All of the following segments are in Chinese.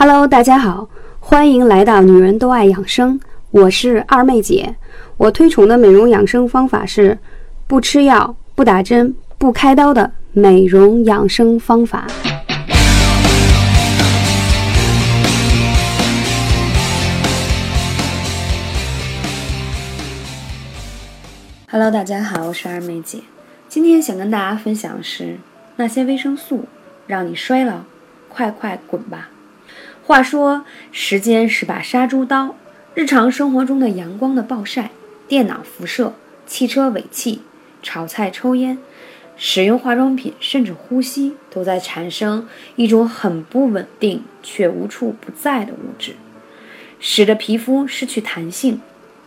Hello，大家好，欢迎来到女人都爱养生，我是二妹姐。我推崇的美容养生方法是不吃药、不打针、不开刀的美容养生方法。Hello，大家好，我是二妹姐。今天想跟大家分享的是那些维生素让你衰老，快快滚吧！话说，时间是把杀猪刀。日常生活中的阳光的暴晒、电脑辐射、汽车尾气、炒菜、抽烟、使用化妆品，甚至呼吸，都在产生一种很不稳定却无处不在的物质，使得皮肤失去弹性，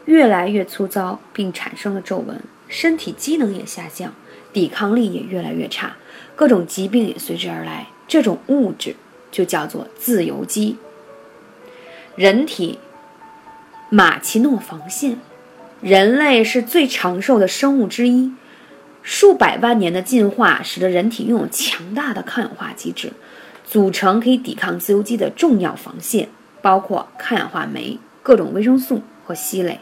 越来越粗糙，并产生了皱纹，身体机能也下降，抵抗力也越来越差，各种疾病也随之而来。这种物质。就叫做自由基，人体马奇诺防线。人类是最长寿的生物之一，数百万年的进化使得人体拥有强大的抗氧化机制，组成可以抵抗自由基的重要防线，包括抗氧化酶、各种维生素和硒类。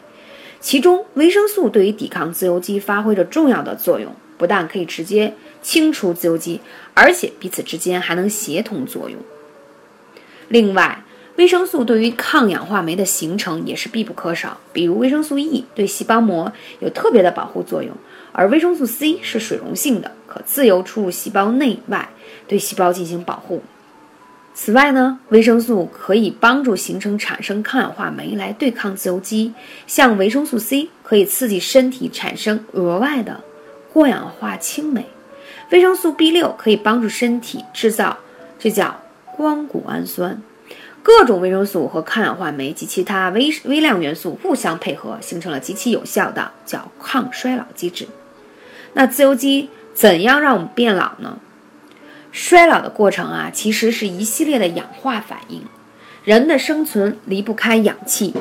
其中，维生素对于抵抗自由基发挥着重要的作用，不但可以直接清除自由基，而且彼此之间还能协同作用。另外，维生素对于抗氧化酶的形成也是必不可少。比如维生素 E 对细胞膜有特别的保护作用，而维生素 C 是水溶性的，可自由出入细胞内外，对细胞进行保护。此外呢，维生素可以帮助形成产生抗氧化酶来对抗自由基，像维生素 C 可以刺激身体产生额外的过氧化氢酶，维生素 B 六可以帮助身体制造，这叫。光谷氨酸，各种维生素和抗氧化酶及其他微微量元素互相配合，形成了极其有效的叫抗衰老机制。那自由基怎样让我们变老呢？衰老的过程啊，其实是一系列的氧化反应。人的生存离不开氧气，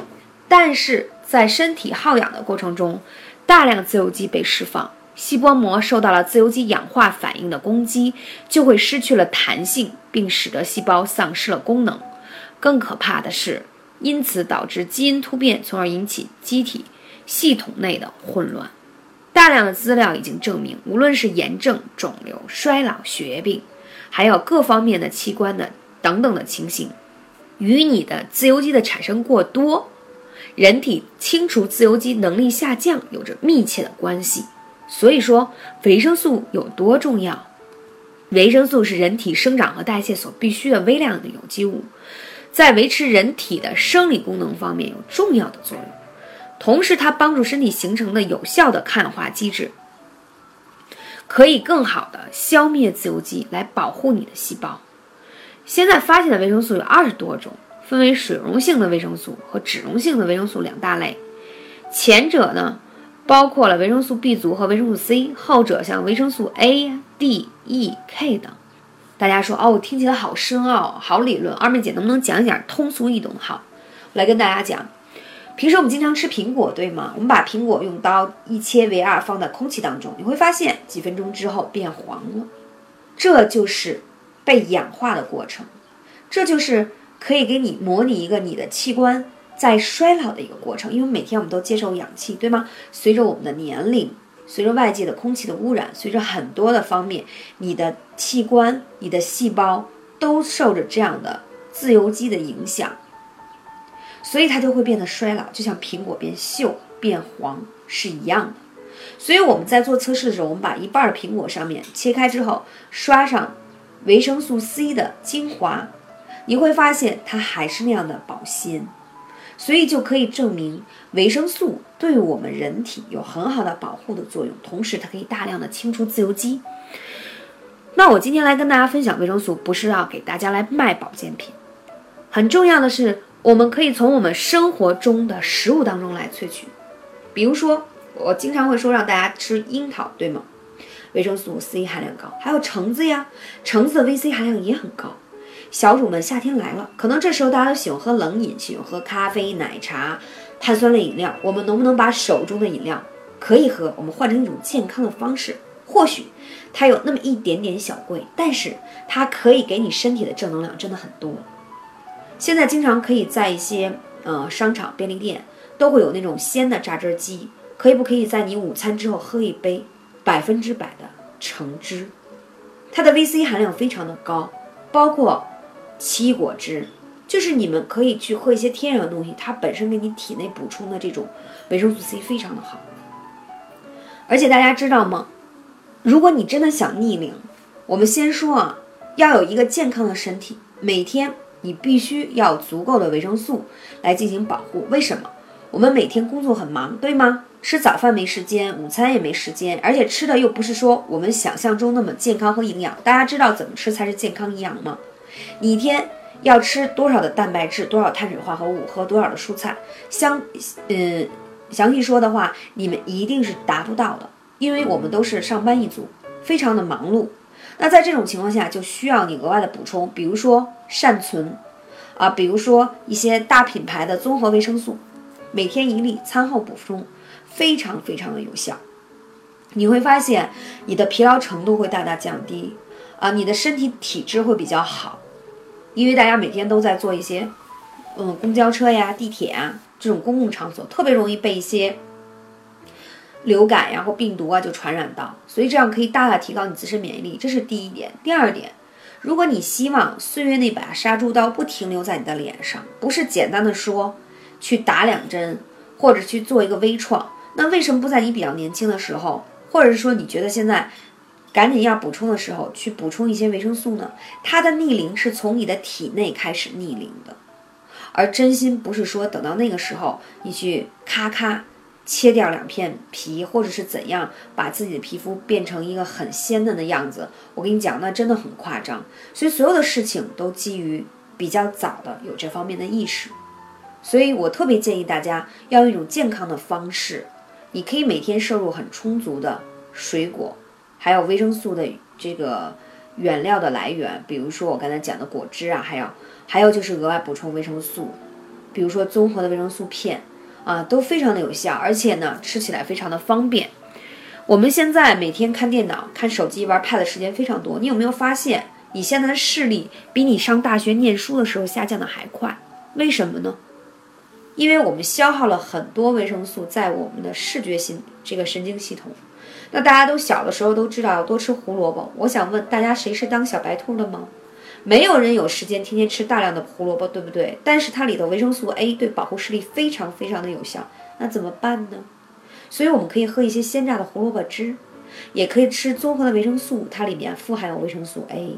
但是在身体耗氧的过程中，大量自由基被释放。细胞膜受到了自由基氧化反应的攻击，就会失去了弹性，并使得细胞丧失了功能。更可怕的是，因此导致基因突变，从而引起机体系统内的混乱。大量的资料已经证明，无论是炎症、肿瘤、衰老、血液病，还有各方面的器官的等等的情形，与你的自由基的产生过多，人体清除自由基能力下降有着密切的关系。所以说，维生素有多重要？维生素是人体生长和代谢所必需的微量的有机物，在维持人体的生理功能方面有重要的作用。同时，它帮助身体形成的有效的抗氧化机制，可以更好的消灭自由基，来保护你的细胞。现在发现的维生素有二十多种，分为水溶性的维生素和脂溶性的维生素两大类。前者呢？包括了维生素 B 族和维生素 C，后者像维生素 A、D、E、K 等。大家说哦，听起来好深奥，好理论。二妹姐能不能讲一讲通俗易懂？好，我来跟大家讲。平时我们经常吃苹果，对吗？我们把苹果用刀一切为二，放在空气当中，你会发现几分钟之后变黄了，这就是被氧化的过程。这就是可以给你模拟一个你的器官。在衰老的一个过程，因为每天我们都接受氧气，对吗？随着我们的年龄，随着外界的空气的污染，随着很多的方面，你的器官、你的细胞都受着这样的自由基的影响，所以它就会变得衰老，就像苹果变锈、变黄是一样的。所以我们在做测试的时候，我们把一半苹果上面切开之后，刷上维生素 C 的精华，你会发现它还是那样的保鲜。所以就可以证明维生素对我们人体有很好的保护的作用，同时它可以大量的清除自由基。那我今天来跟大家分享维生素，不是要给大家来卖保健品，很重要的是，我们可以从我们生活中的食物当中来萃取。比如说，我经常会说让大家吃樱桃，对吗？维生素 C 含量高，还有橙子呀，橙子的 VC 含量也很高。小主们，夏天来了，可能这时候大家都喜欢喝冷饮，喜欢喝咖啡、奶茶、碳酸类饮料。我们能不能把手中的饮料可以喝，我们换成一种健康的方式？或许它有那么一点点小贵，但是它可以给你身体的正能量真的很多。现在经常可以在一些呃商场、便利店都会有那种鲜的榨汁机，可以不可以在你午餐之后喝一杯百分之百的橙汁？它的 VC 含量非常的高，包括奇异果汁，就是你们可以去喝一些天然的东西，它本身给你体内补充的这种维生素 C 非常的好。而且大家知道吗？如果你真的想逆龄，我们先说啊，要有一个健康的身体，每天你必须要足够的维生素来进行保护。为什么？我们每天工作很忙，对吗？吃早饭没时间，午餐也没时间，而且吃的又不是说我们想象中那么健康和营养。大家知道怎么吃才是健康营养吗？你一天要吃多少的蛋白质，多少碳水化合物，喝多少的蔬菜？相，嗯。详细说的话，你们一定是达不到的，因为我们都是上班一族，非常的忙碌。那在这种情况下，就需要你额外的补充，比如说善存，啊，比如说一些大品牌的综合维生素，每天一粒，餐后补充，非常非常的有效。你会发现你的疲劳程度会大大降低，啊，你的身体体质会比较好，因为大家每天都在做一些，嗯，公交车呀、地铁啊。这种公共场所特别容易被一些流感呀或病毒啊就传染到，所以这样可以大大提高你自身免疫力，这是第一点。第二点，如果你希望岁月那把杀猪刀不停留在你的脸上，不是简单的说去打两针或者去做一个微创，那为什么不在你比较年轻的时候，或者是说你觉得现在赶紧要补充的时候去补充一些维生素呢？它的逆龄是从你的体内开始逆龄的。而真心不是说等到那个时候你去咔咔切掉两片皮，或者是怎样把自己的皮肤变成一个很鲜嫩的样子。我跟你讲，那真的很夸张。所以所有的事情都基于比较早的有这方面的意识。所以我特别建议大家要用一种健康的方式，你可以每天摄入很充足的水果，还有维生素的这个原料的来源，比如说我刚才讲的果汁啊，还有。还有就是额外补充维生素，比如说综合的维生素片啊，都非常的有效，而且呢吃起来非常的方便。我们现在每天看电脑、看手机、玩 Pad 的时间非常多，你有没有发现你现在的视力比你上大学念书的时候下降的还快？为什么呢？因为我们消耗了很多维生素在我们的视觉性这个神经系统。那大家都小的时候都知道要多吃胡萝卜，我想问大家，谁是当小白兔的吗？没有人有时间天天吃大量的胡萝卜，对不对？但是它里头维生素 A 对保护视力非常非常的有效，那怎么办呢？所以我们可以喝一些鲜榨的胡萝卜汁，也可以吃综合的维生素，它里面富含有维生素 A。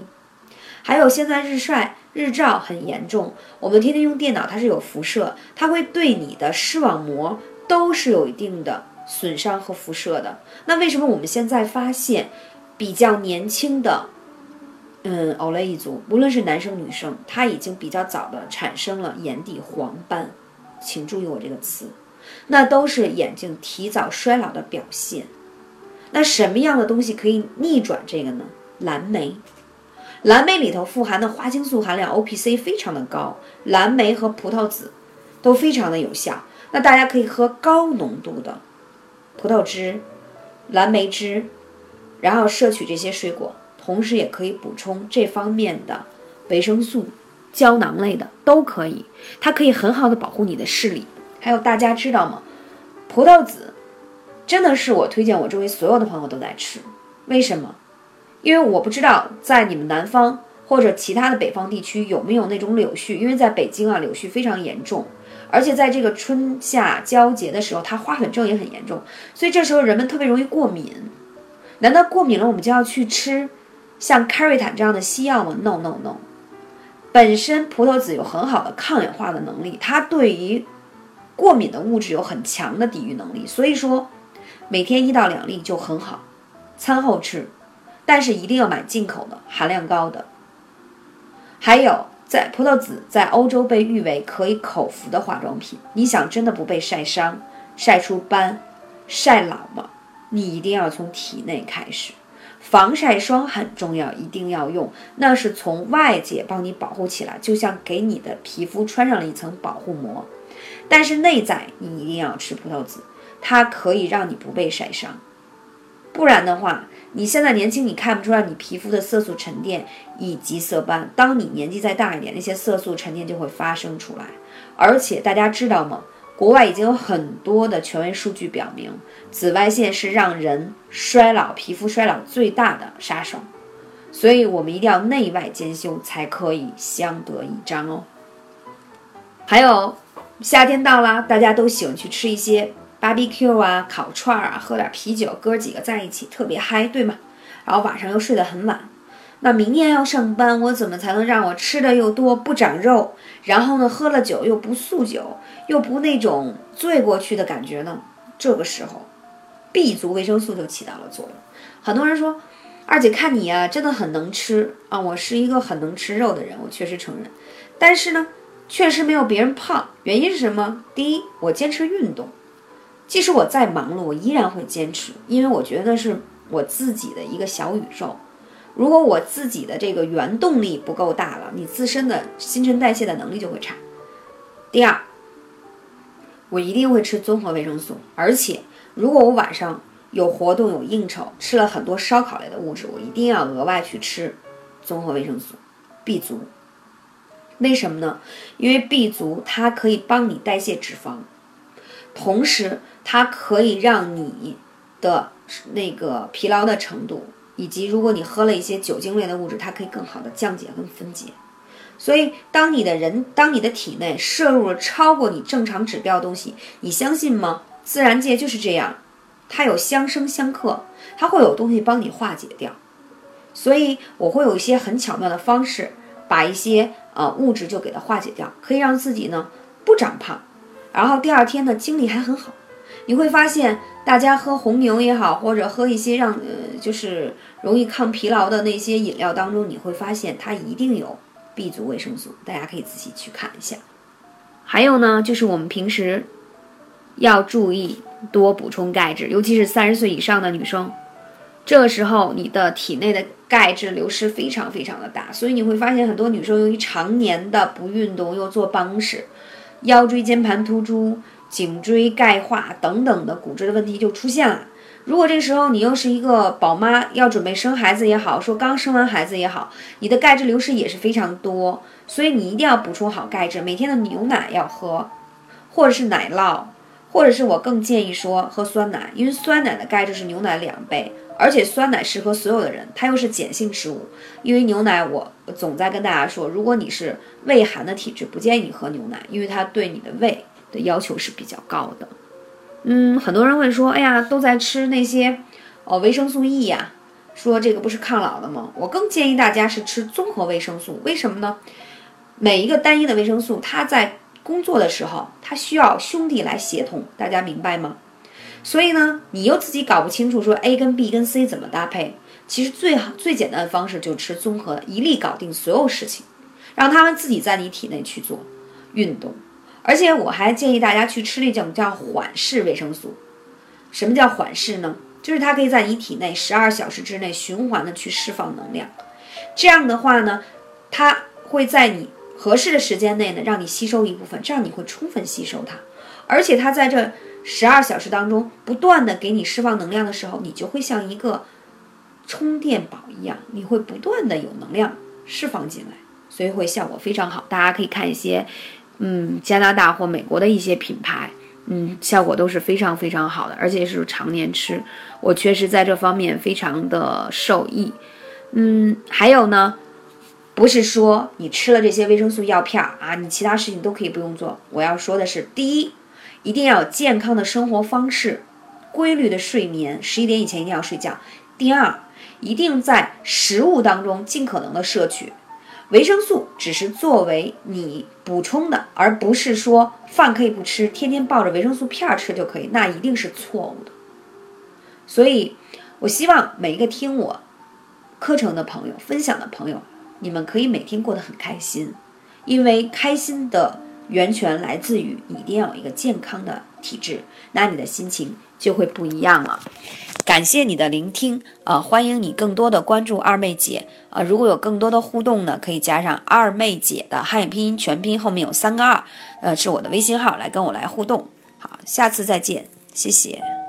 还有现在日晒日照很严重，我们天天用电脑，它是有辐射，它会对你的视网膜都是有一定的损伤和辐射的。那为什么我们现在发现比较年轻的？嗯，欧莱一族，无论是男生女生，他已经比较早的产生了眼底黄斑，请注意我这个词，那都是眼睛提早衰老的表现。那什么样的东西可以逆转这个呢？蓝莓，蓝莓里头富含的花青素含量 O P C 非常的高，蓝莓和葡萄籽都非常的有效。那大家可以喝高浓度的葡萄汁、蓝莓汁，然后摄取这些水果。同时也可以补充这方面的维生素，胶囊类的都可以，它可以很好的保护你的视力。还有大家知道吗？葡萄籽真的是我推荐，我周围所有的朋友都在吃。为什么？因为我不知道在你们南方或者其他的北方地区有没有那种柳絮，因为在北京啊，柳絮非常严重，而且在这个春夏交节的时候，它花粉症也很严重，所以这时候人们特别容易过敏。难道过敏了我们就要去吃？像开瑞坦这样的西药吗？No No No，本身葡萄籽有很好的抗氧化的能力，它对于过敏的物质有很强的抵御能力，所以说每天一到两粒就很好，餐后吃，但是一定要买进口的，含量高的。还有，在葡萄籽在欧洲被誉为可以口服的化妆品，你想真的不被晒伤、晒出斑、晒老吗？你一定要从体内开始。防晒霜很重要，一定要用，那是从外界帮你保护起来，就像给你的皮肤穿上了一层保护膜。但是内在你一定要吃葡萄籽，它可以让你不被晒伤。不然的话，你现在年轻，你看不出来你皮肤的色素沉淀以及色斑。当你年纪再大一点，那些色素沉淀就会发生出来。而且大家知道吗？国外已经有很多的权威数据表明，紫外线是让人衰老、皮肤衰老最大的杀手。所以我们一定要内外兼修，才可以相得益彰哦。还有，夏天到了，大家都喜欢去吃一些 barbecue 啊、烤串儿啊，喝点啤酒，哥几个在一起特别嗨，对吗？然后晚上又睡得很晚。那明天要上班，我怎么才能让我吃的又多不长肉？然后呢，喝了酒又不宿酒，又不那种醉过去的感觉呢？这个时候，B 族维生素就起到了作用。很多人说。二姐看你呀，真的很能吃啊！我是一个很能吃肉的人，我确实承认。但是呢，确实没有别人胖。原因是什么？第一，我坚持运动，即使我再忙碌，我依然会坚持，因为我觉得是我自己的一个小宇宙。如果我自己的这个原动力不够大了，你自身的新陈代谢的能力就会差。第二，我一定会吃综合维生素，而且如果我晚上。有活动有应酬，吃了很多烧烤类的物质，我一定要额外去吃综合维生素 B 族。为什么呢？因为 B 族它可以帮你代谢脂肪，同时它可以让你的那个疲劳的程度，以及如果你喝了一些酒精类的物质，它可以更好的降解跟分解。所以，当你的人，当你的体内摄入了超过你正常指标的东西，你相信吗？自然界就是这样。它有相生相克，它会有东西帮你化解掉，所以我会有一些很巧妙的方式，把一些呃物质就给它化解掉，可以让自己呢不长胖，然后第二天呢精力还很好。你会发现，大家喝红牛也好，或者喝一些让呃就是容易抗疲劳的那些饮料当中，你会发现它一定有 B 族维生素，大家可以仔细去看一下。还有呢，就是我们平时要注意。多补充钙质，尤其是三十岁以上的女生，这个时候你的体内的钙质流失非常非常的大，所以你会发现很多女生由于常年的不运动，又坐办公室，腰椎间盘突出、颈椎钙化等等的骨质的问题就出现了。如果这时候你又是一个宝妈，要准备生孩子也好，说刚生完孩子也好，你的钙质流失也是非常多，所以你一定要补充好钙质，每天的牛奶要喝，或者是奶酪。或者是我更建议说喝酸奶，因为酸奶的钙质是牛奶两倍，而且酸奶适合所有的人，它又是碱性食物。因为牛奶，我总在跟大家说，如果你是胃寒的体质，不建议你喝牛奶，因为它对你的胃的要求是比较高的。嗯，很多人会说，哎呀，都在吃那些哦维生素 E 呀，说这个不是抗老的吗？我更建议大家是吃综合维生素，为什么呢？每一个单一的维生素，它在工作的时候，它需要兄弟来协同，大家明白吗？所以呢，你又自己搞不清楚说 A 跟 B 跟 C 怎么搭配，其实最好最简单的方式就吃综合，一粒搞定所有事情，让他们自己在你体内去做运动。而且我还建议大家去吃那种叫缓释维生素。什么叫缓释呢？就是它可以在你体内十二小时之内循环的去释放能量。这样的话呢，它会在你。合适的时间内呢，让你吸收一部分，这样你会充分吸收它，而且它在这十二小时当中不断的给你释放能量的时候，你就会像一个充电宝一样，你会不断的有能量释放进来，所以会效果非常好。大家可以看一些，嗯，加拿大或美国的一些品牌，嗯，效果都是非常非常好的，而且是常年吃，我确实在这方面非常的受益。嗯，还有呢。不是说你吃了这些维生素药片啊，你其他事情都可以不用做。我要说的是，第一，一定要有健康的生活方式，规律的睡眠，十一点以前一定要睡觉。第二，一定在食物当中尽可能的摄取维生素，只是作为你补充的，而不是说饭可以不吃，天天抱着维生素片吃就可以，那一定是错误的。所以，我希望每一个听我课程的朋友、分享的朋友。你们可以每天过得很开心，因为开心的源泉来自于你一定要有一个健康的体质，那你的心情就会不一样了。感谢你的聆听啊，欢迎你更多的关注二妹姐啊，如果有更多的互动呢，可以加上二妹姐的汉语拼音全拼后面有三个二，呃，是我的微信号来跟我来互动。好，下次再见，谢谢。